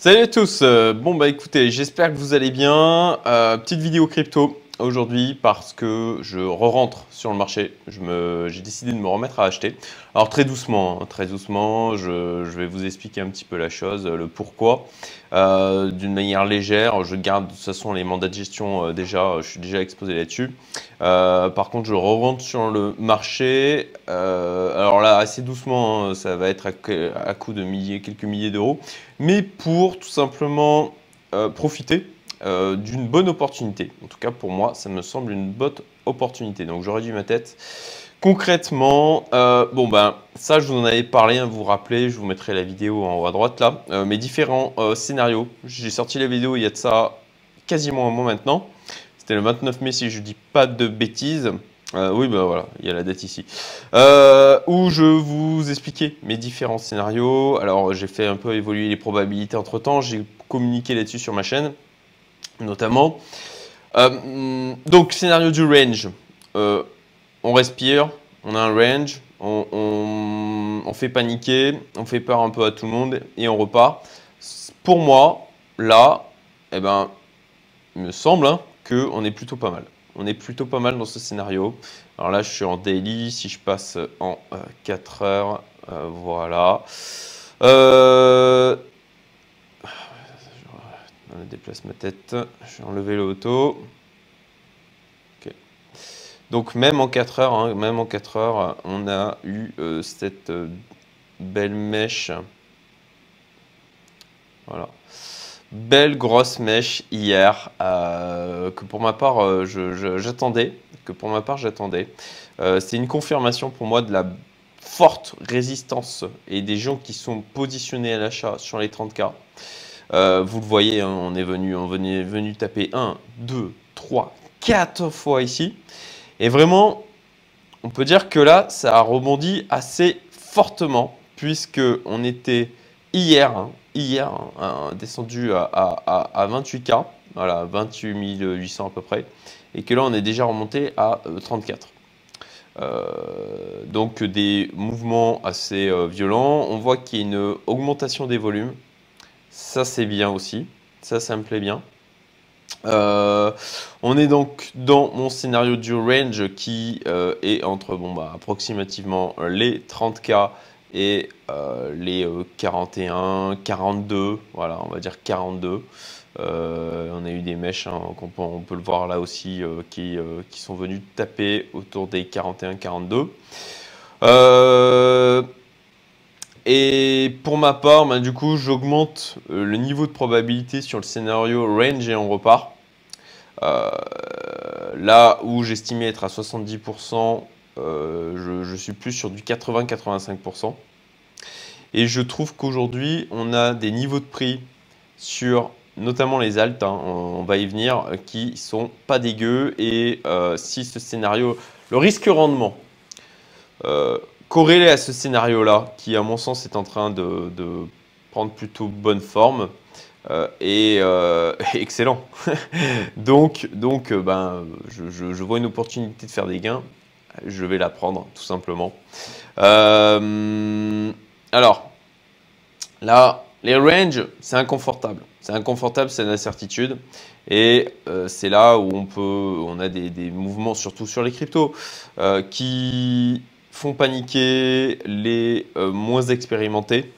Salut à tous, euh, bon bah écoutez, j'espère que vous allez bien. Euh, petite vidéo crypto aujourd'hui parce que je re-rentre sur le marché. J'ai décidé de me remettre à acheter. Alors très doucement, hein, très doucement, je, vais vous expliquer un petit peu la chose, le pourquoi. Euh, d'une manière légère, je garde de toute façon les mandats de gestion euh, déjà, je suis déjà exposé là-dessus. Euh, par contre, je re-rentre sur le marché. alors là, assez doucement, hein, ça va être à, à coût de milliers, quelques milliers d'euros. Mais pour tout simplement profiter euh, d'une bonne opportunité. En tout cas, pour moi, ça me semble une bonne opportunité. Donc, j'aurais dû ma tête. Concrètement, euh, bon ben ça je vous en avais parlé, hein, vous vous rappelez, je vous mettrai la vidéo en haut à droite là, euh, mes différents scénarios. J'ai sorti la vidéo il y a de ça quasiment un mois maintenant. C'était le 29 mai si je dis pas de bêtises. oui, ben voilà, il y a la date ici. où je vous expliquais mes différents scénarios. Alors, j'ai fait un peu évoluer les probabilités entre temps. J'ai communiqué là-dessus sur ma chaîne notamment. Euh, donc, scénario du range. Euh, on respire, on a un range, on, fait paniquer, on fait peur un peu à tout le monde et on repart. Pour moi, là, eh ben, il me semble hein, qu'on est plutôt pas mal. On est plutôt pas mal dans ce scénario. Alors là, je suis en daily. Si je passe en 4 euh, heures, voilà. On déplace ma tête. Je vais enlever le auto. Donc même en 4 heures, hein, même en 4 heures, on a eu euh, cette euh, belle mèche. Voilà. Belle grosse mèche hier euh, que pour ma part j'attendais. Que pour ma part j'attendais. C'est une confirmation pour moi de la forte résistance et des gens qui sont positionnés à l'achat sur les 30K. Euh, vous le voyez, hein, on est venu, on est venu taper 1, 2, 3, 4 fois ici. Et vraiment, on peut dire que là, ça a rebondi assez fortement, puisque on était hier, hein, hier hein, descendu à, 28K, voilà, 28 800 à peu près, et que là, on est déjà remonté à 34. Euh, euh, donc des mouvements assez violents. On voit qu'il y a une augmentation des volumes. Ça, c'est bien aussi. Ça, ça me plaît bien. Euh, on est donc dans mon scénario du range qui euh, est entre bah, approximativement les 30K et euh, les 41, 42, voilà, on va dire 42. on a eu des mèches, hein, on, peut, le voir là aussi, qui, qui, sont venus taper autour des 41, 42. Et pour ma part, bah, du coup, j'augmente euh, le niveau de probabilité sur le scénario range et on repart. Euh, là où j'estimais être à 70%, euh, je, suis plus sur du 80-85%. Et je trouve qu'aujourd'hui, on a des niveaux de prix sur notamment les altes, hein, on, va y venir, qui sont pas dégueux. Et si ce scénario, le risque rendement, corrélé à ce scénario-là, qui à mon sens est en train de, prendre plutôt bonne forme, euh, et euh, excellent. donc, donc euh, ben, je, vois une opportunité de faire des gains, je vais la prendre tout simplement. alors, là, les ranges, c'est inconfortable. C'est inconfortable, c'est une incertitude. Et c'est là où on peut, on a des, mouvements, surtout sur les cryptos, qui font paniquer les euh, moins expérimentés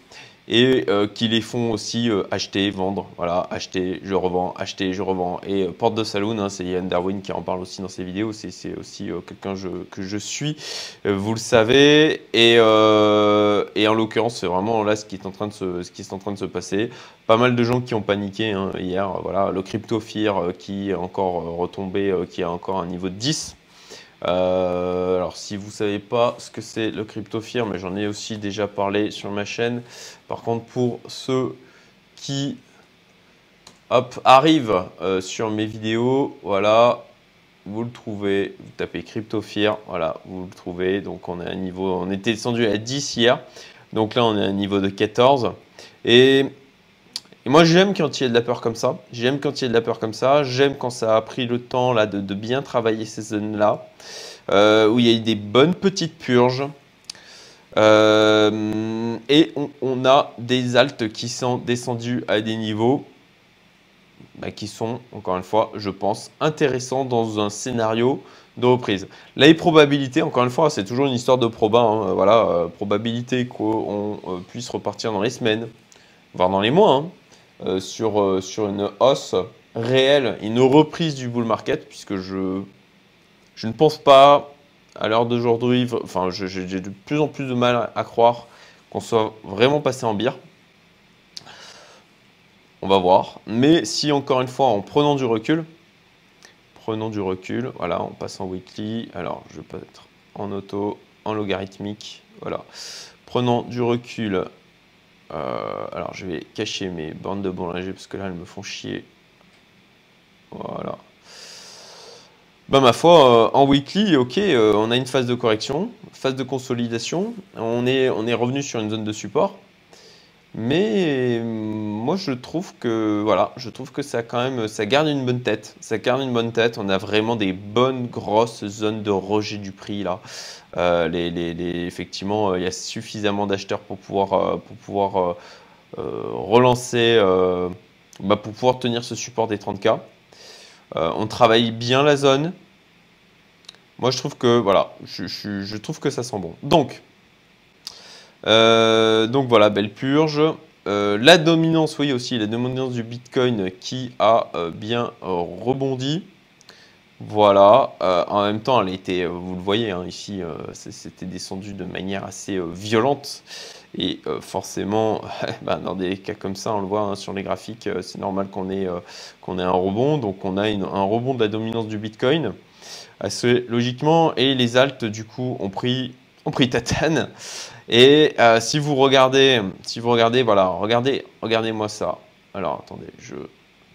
et euh, qui les font aussi euh, acheter, vendre, voilà, acheter, je revends, acheter, je revends. Et Porte de Saloon, hein, c'est Yann Darwin qui en parle aussi dans ses vidéos, c'est aussi quelqu'un que je suis, vous le savez. Et, en l'occurrence, c'est vraiment là ce qui, est en train de se, passer. Pas mal de gens qui ont paniqué hein, hier, voilà, le crypto qui est encore retombé, qui a encore un niveau de 10. Euh, alors si vous ne savez pas ce que c'est le crypto mais j'en ai aussi déjà parlé sur ma chaîne. Par contre, pour ceux qui arrivent euh, sur mes vidéos, voilà, vous le trouvez, vous tapez crypto voilà, vous le trouvez. Donc on est à un niveau, on était descendu à 10 hier, donc là on est à un niveau de 14. Et et moi, j'aime quand il y a de la peur comme ça. J'aime quand il y a de la peur comme ça. J'aime quand ça a pris le temps là, de, bien travailler ces zones-là. Euh, où il y a eu des bonnes petites purges. et on, a des altes qui sont descendus à des niveaux bah, qui sont, encore une fois, je pense, intéressants dans un scénario de reprise. La probabilité, encore une fois, c'est toujours une histoire de proba. Hein, voilà, euh, probabilité qu'on euh, puisse repartir dans les semaines, voire dans les mois, hein, euh, sur, sur une hausse réelle, une reprise du bull market, puisque je, je ne pense pas, à l'heure d'aujourd'hui, enfin, j'ai de plus en plus de mal à croire qu'on soit vraiment passé en bière. On va voir. Mais si, encore une fois, en prenant du recul, prenons du recul, voilà, on passe en weekly, alors je peux être en auto, en logarithmique, voilà. Prenons du recul, euh, alors je vais cacher mes bandes de boulanger parce que là elles me font chier, voilà. Ben, ma foi, euh, en weekly, ok, euh, on a une phase de correction, phase de consolidation, on est, on est revenu sur une zone de support, mais euh, moi je trouve que voilà, je trouve que ça quand même ça garde une bonne tête. Ça garde une bonne tête. On a vraiment des bonnes grosses zones de rejet du prix là. Euh, effectivement, euh, il y a suffisamment d'acheteurs pour pouvoir relancer, bah, pour pouvoir tenir ce support des 30K. on travaille bien la zone. Moi je trouve que voilà, je trouve que ça sent bon. Donc euh, donc voilà, belle purge. Euh, la dominance, oui aussi, la dominance du Bitcoin qui a euh, bien rebondi. Voilà, en même temps, elle était, vous le voyez hein, ici, c'était descendu de manière assez violente. Et forcément, bah, dans des cas comme ça, on le voit hein, sur les graphiques, c'est normal qu'on ait, qu'on ait un rebond. Donc on a un rebond de la dominance du Bitcoin, assez logiquement. Et les altes, du coup, ont pris, ont pris tatane. Et euh, si vous regardez, si vous regardez, voilà, regardez, regardez-moi ça. Alors attendez, je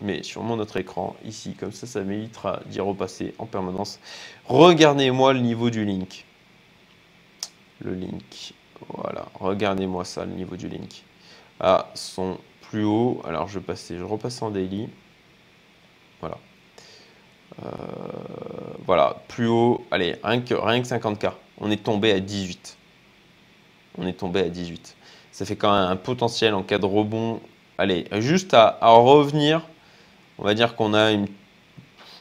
mets sur mon autre écran ici, comme ça, ça m'évitera d'y repasser en permanence. Regardez-moi le niveau du link. Le link, voilà, regardez-moi ça, le niveau du link. À son plus haut, alors je je repasse en daily. Voilà. Euh, voilà, plus haut, allez, rien que, rien que 50K. On est tombé à 18 on est tombé à 18. Ça fait quand même un potentiel en cas de rebond. Allez, juste à, revenir, on va dire qu'on a une...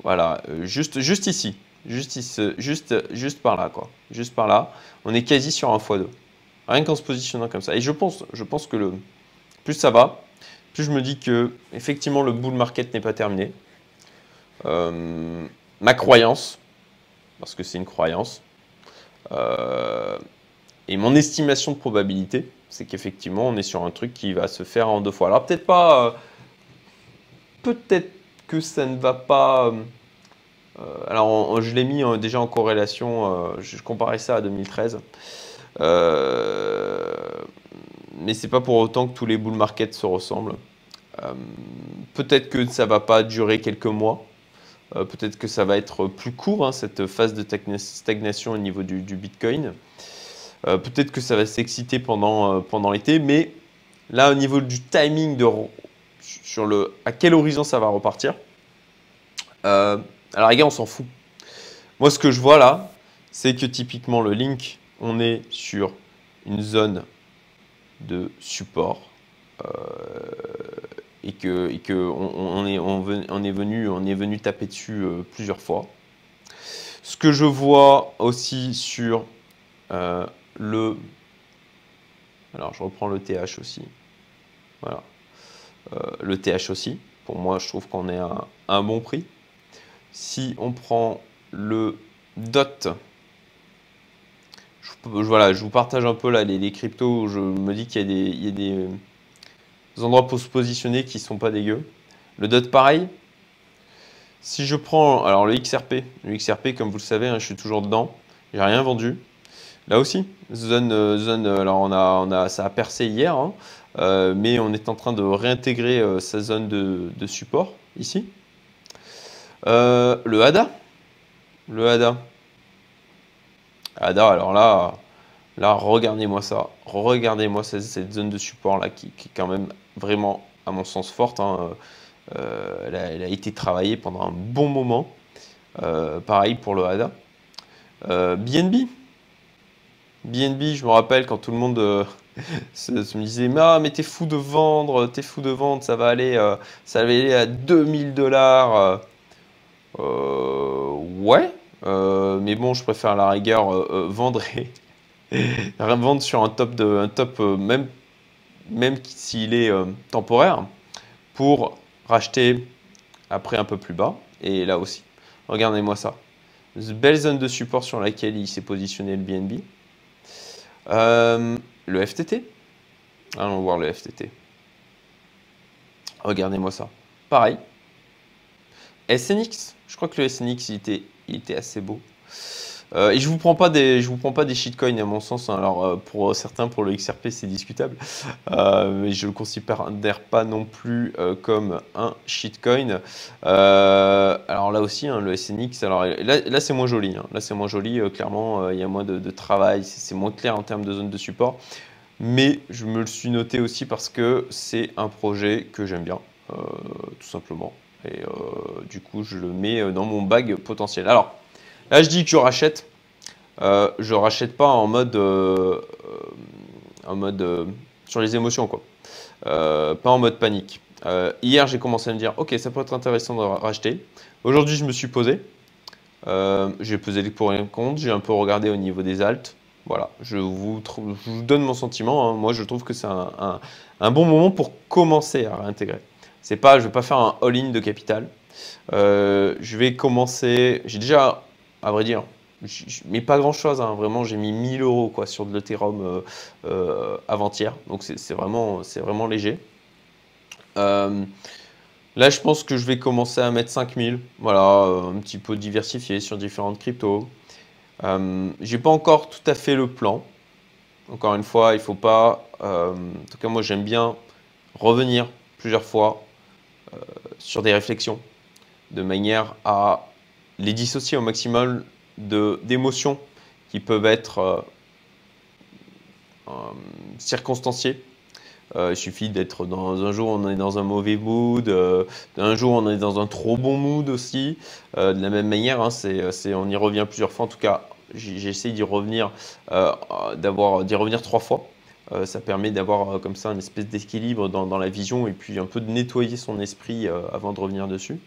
Voilà, euh, juste, ici. Juste, juste, juste par là, quoi. Juste par là. On est quasi sur un x2. Rien qu'en se positionnant comme ça. Et je pense, je pense que le, plus ça va, plus je me dis que effectivement le bull market n'est pas terminé. Euh, ma croyance, parce que c'est une croyance, euh, et mon estimation de probabilité, c'est qu'effectivement, on est sur un truc qui va se faire en deux fois. Alors peut-être pas... Euh, peut-être que ça ne va pas... Euh, euh, alors je l'ai mis déjà en corrélation, je comparais ça à 2013. mais c'est pas pour autant que tous les bull markets se ressemblent. peut-être que ça va pas durer quelques mois. peut-être que ça va être plus court, hein, cette phase de stagnation au niveau du Bitcoin. Euh, peut-être que ça va s'exciter pendant, euh, pendant l'été, mais là, au niveau du timing, de, sur le, à quel horizon ça va repartir, euh, alors les gars, on s'en fout. Moi, ce que je vois là, c'est que typiquement le link, on est sur une zone de support et que, et que on, est, on, est venu, on est venu taper dessus plusieurs fois. Ce que je vois aussi sur le... Alors, je reprends le TH aussi. Voilà. Euh, le TH aussi. Pour moi, je trouve qu'on est à un bon prix. Si on prend le DOT, je, vous partage un peu là les, cryptos. Je me dis qu'il y a, des, endroits pour se positionner qui sont pas dégueux. Le DOT, pareil. Si je prends alors le XRP, le XRP, comme vous le savez, hein, je suis toujours dedans. J'ai rien vendu. Là aussi, zone, euh, zone euh, alors on a, on a, ça a percé hier, hein, euh, mais on est en train de réintégrer sa zone de, support ici. le ADA, le ADA, ADA, alors là, regardez-moi ça, regardez-moi cette, zone de support là qui, est quand même vraiment, à mon sens, forte. Hein. elle, a, elle, a, été travaillée pendant un bon moment. pareil pour le ADA. BNB, BNB, je me rappelle quand tout le monde euh, se, me disait ah, mais t'es fou de vendre, t'es fou de vendre, ça va aller, euh, ça va aller à 2000 dollars. Euh, ouais, mais bon, je préfère à la rigueur vendre vendre sur un top de un top même même s'il est temporaire pour racheter après un peu plus bas et là aussi. Regardez-moi ça. Belle zone de support sur laquelle il s'est positionné le BNB. Euh, le FTT. Allons voir le FTT. Regardez-moi ça. Pareil. SNX. Je crois que le SNX, il était, il était assez beau. Euh, et je vous prends pas des, je vous prends pas des shitcoins à mon sens. Hein. Alors euh, pour certains, pour le XRP, c'est discutable, euh, mais je le considère pas non plus comme un shitcoin. alors là aussi, hein, le SNX. Alors là, c'est moins joli. Hein. Là, c'est moins joli. clairement, il y a moins de, de travail. C'est moins clair en termes de zone de support. Mais je me le suis noté aussi parce que c'est un projet que j'aime bien, tout simplement. Et du coup, je le mets dans mon bag potentiel. Alors. Là, je dis que je rachète. Euh, je rachète pas en mode, euh, euh, en mode sur les émotions, quoi. pas en mode panique. hier, j'ai commencé à me dire, ok, ça pourrait être intéressant de racheter. Aujourd'hui, je me suis posé. j'ai pesé les pour et contre. J'ai un peu regardé au niveau des altes. Voilà, je vous, donne mon sentiment. Hein. Moi, je trouve que c'est un, un, bon moment pour commencer à réintégrer. C'est pas, je vais pas faire un all-in de capital. je vais commencer. J'ai déjà à vrai dire. Mais pas grand chose, hein. vraiment j'ai mis 1000 euros quoi, sur de l'Ethereum euh, euh, avant-hier, donc c'est vraiment, vraiment léger. Euh, là je pense que je vais commencer à mettre 5000, voilà, un petit peu diversifié sur différentes cryptos. j'ai pas encore tout à fait le plan, encore une fois, il faut pas, en tout cas moi j'aime bien revenir plusieurs fois sur des réflexions, de manière à les dissocier au maximum d'émotions qui peuvent être euh, euh, circonstanciées. Euh, il suffit d'être dans un jour on est dans un mauvais mood, un jour on est dans un trop bon mood aussi. de la même manière, hein, c'est, on y revient plusieurs fois. En tout cas, j'ai essayé d'y revenir, revenir trois fois. ça permet d'avoir comme ça une espèce d'équilibre dans, la vision et puis un peu de nettoyer son esprit avant de revenir dessus.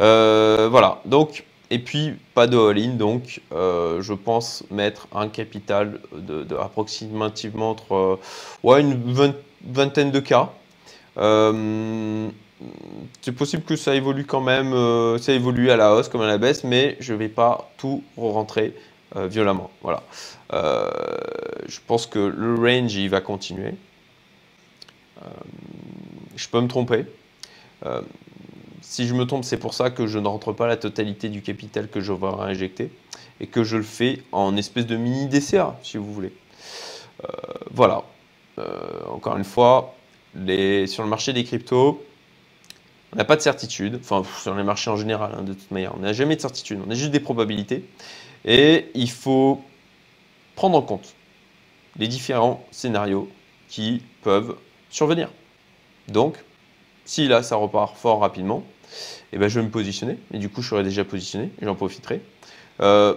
Euh, voilà, donc, et puis pas de all-in, donc euh, je pense mettre un capital de, approximativement entre euh, ouais, une vingtaine de cas. c'est possible que ça évolue quand même, ça évolue à la hausse comme à la baisse, mais je ne vais pas tout rentrer violemment. Voilà. je pense que le range il va continuer. je peux me tromper. Si je me trompe, c'est pour ça que je ne rentre pas la totalité du capital que je vais réinjecter et que je le fais en espèce de mini DCA, si vous voulez. Euh, voilà. Euh, encore une fois, sur le marché des cryptos, on n'a pas de certitude, enfin sur les marchés en général, hein, de toute manière, on n'a jamais de certitude, on a juste des probabilités. Et il faut prendre en compte les différents scénarios qui peuvent survenir. Donc, si là, ça repart fort rapidement, eh ben, je vais me positionner. Et du coup, je serai déjà positionné et j'en profiterai. Euh,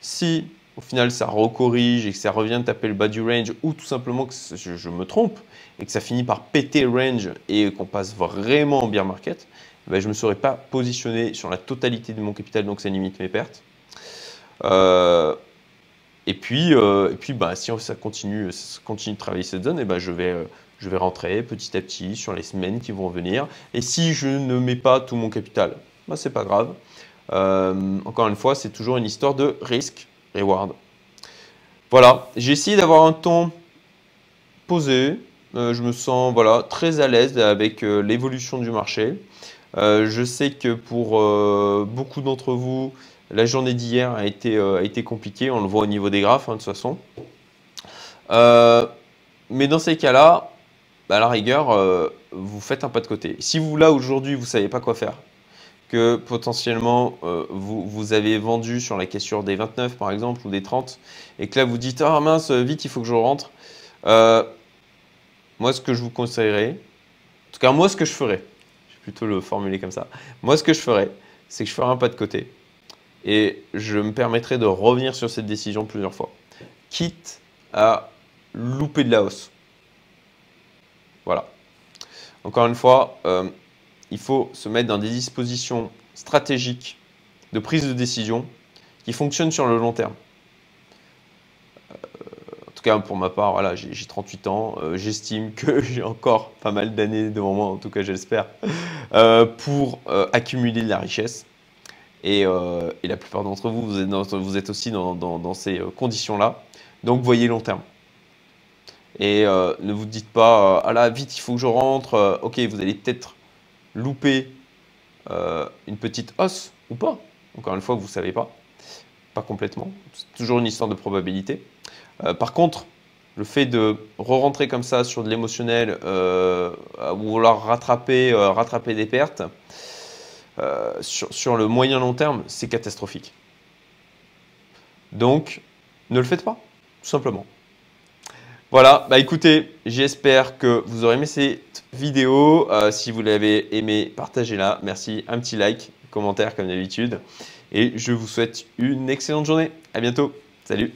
si au final ça recorrige et que ça revient taper le bas du range ou tout simplement que je, me trompe et que ça finit par péter range et qu'on passe vraiment en bear market, eh ben, je ne me serais pas positionné sur la totalité de mon capital, donc ça limite mes pertes. Euh, et puis, euh, et puis bah, si ça continue, continue de travailler cette zone, et ben, je vais je vais rentrer petit à petit sur les semaines qui vont venir. Et si je ne mets pas tout mon capital, bah, c'est pas grave. Euh, encore une fois, c'est toujours une histoire de risque, reward. Voilà, j'ai essayé d'avoir un ton posé. Euh, je me sens voilà, très à l'aise avec euh, l'évolution du marché. je sais que pour beaucoup d'entre vous, la journée d'hier a été, a été compliquée. On le voit au niveau des graphes, hein, de toute façon. mais dans ces cas-là, bah, à la rigueur, euh, vous faites un pas de côté. Si vous, là, aujourd'hui, vous ne savez pas quoi faire, que potentiellement, euh, vous, avez vendu sur la question des 29, par exemple, ou des 30, et que là, vous dites « Ah mince, vite, il faut que je rentre euh, Moi, ce que je vous conseillerais, en tout cas, moi, ce que je ferais, je vais plutôt le formuler comme ça, moi, ce que je ferais, c'est que je ferais un pas de côté, et je me permettrais de revenir sur cette décision plusieurs fois. quitte à louper de la hausse. Encore une fois, euh, il faut se mettre dans des dispositions stratégiques de prise de décision qui fonctionnent sur le long terme. Euh, en tout cas, pour ma part, voilà, j'ai 38 ans. Euh, j'estime que j'ai encore pas mal d'années devant moi, en tout cas j'espère, pour accumuler de la richesse. Et, la plupart d'entre vous, vous êtes, aussi dans ces conditions-là. Donc, voyez long terme. Et euh, ne vous dites pas, euh, ah là, vite, il faut que je rentre. Euh, ok, vous allez peut-être louper une petite hausse ou pas. Encore une fois, vous ne savez pas. Pas complètement. C'est toujours une histoire de probabilité. par contre, le fait de re-rentrer comme ça sur de l'émotionnel, ou vouloir rattraper, rattraper des pertes, sur, le moyen long terme, c'est catastrophique. Donc, ne le faites pas, tout simplement. Voilà, bah écoutez, j'espère que vous aurez aimé cette vidéo. Euh, si vous l'avez aimé, partagez-la. Merci, un petit like, commentaire comme d'habitude. Et je vous souhaite une excellente journée. À bientôt. Salut